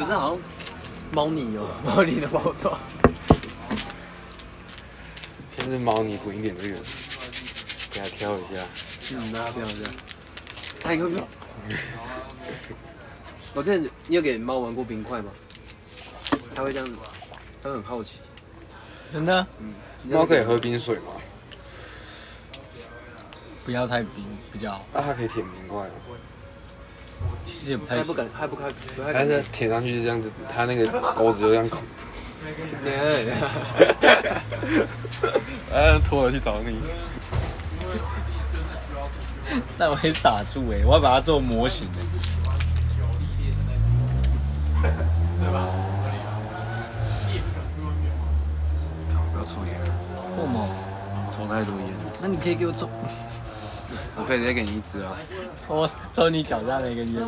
可是好像猫腻哦，猫腻的包装。偏是猫腻滚一点这个，给它挑一下。嗯，大家不要这样。太可怕。我之前你有给猫玩过冰块吗？它会这样子，它会很好奇。真的嗯，猫可以喝冰水吗？不要太冰比较好，那它可以舔冰块吗？其实也不太不敢，它不开，不太但敢。是舔上去是这样子，它那个钩子就这样孔。哎，拖了去找你。那我会傻住哎、我要把它做模型的。不要抽烟，为什么？抽太多烟了。那你可以给我抽，我可以直接给你一支啊。抽抽你脚下的一根烟。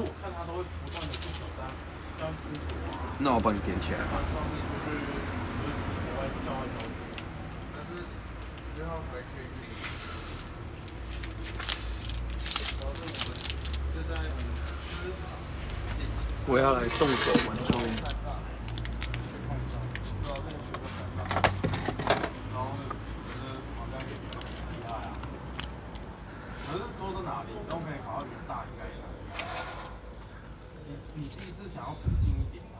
那我帮你点起来吧。我要来动手玩抽烟。可是多在哪里？都可以考到比较大，应该也。你你其实是想要近一点嘛？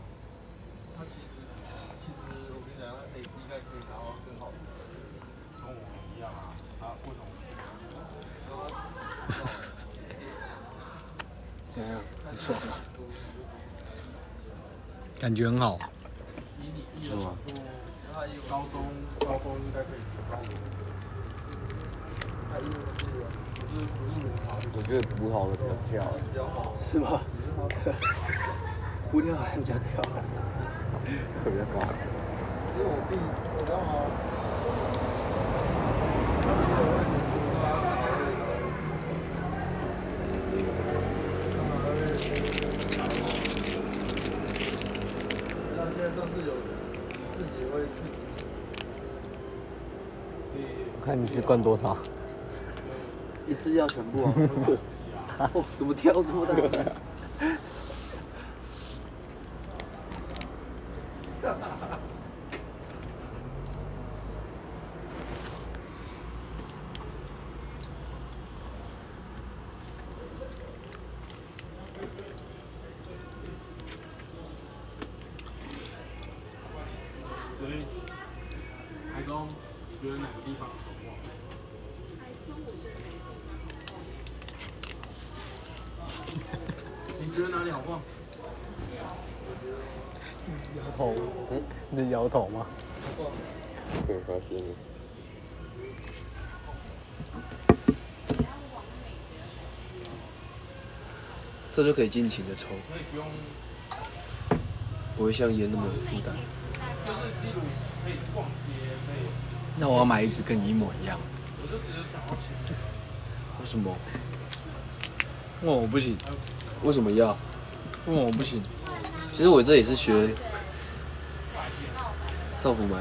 他其实其实我跟你讲，他可以应该可以拿到更好的，跟我们一样啊。他为什么？怎样？很爽吗？感觉很好。是吗？高中高中应该可以吃高中。他因为是不是不是母巢我觉得葡萄的比较漂是吗？布条好像比较跳。会比较高。因为我弟我刚好。那现在上次有自己会自己我看你是灌多少？一次要全部啊！哦，怎么跳这么大声？所以台中觉得哪个地方好逛？你觉得哪里好逛？摇头，你是摇头吗？对，发现了。这就可以尽情的抽，不会像烟那么有负担。那我要买一支跟你一模一样。我就只是想要钱。为什么？问我不行，为什么要？问我不行。其实我这也是学少妇买，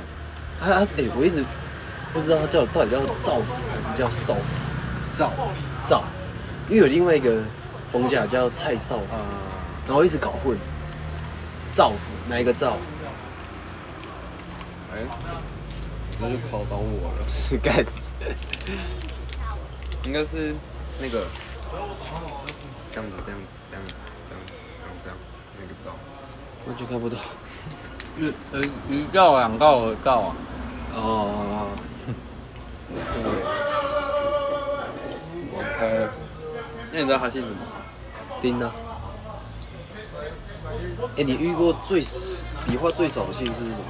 他啊！哎、我一直不知道他叫到底叫造福还是叫少妇？造造，因为有另外一个逢甲叫蔡少妇，然后一直搞混。造福哪一个造？哎，这就考倒我了。是 干。应该是那个这样子，这样，这样，这样，这样，这样，那个造。完全看不懂。一呃一告两告我告啊。哦，我开了。那你知道他姓什么？丁呢？哎、你遇过最笔画最少的姓氏是什么？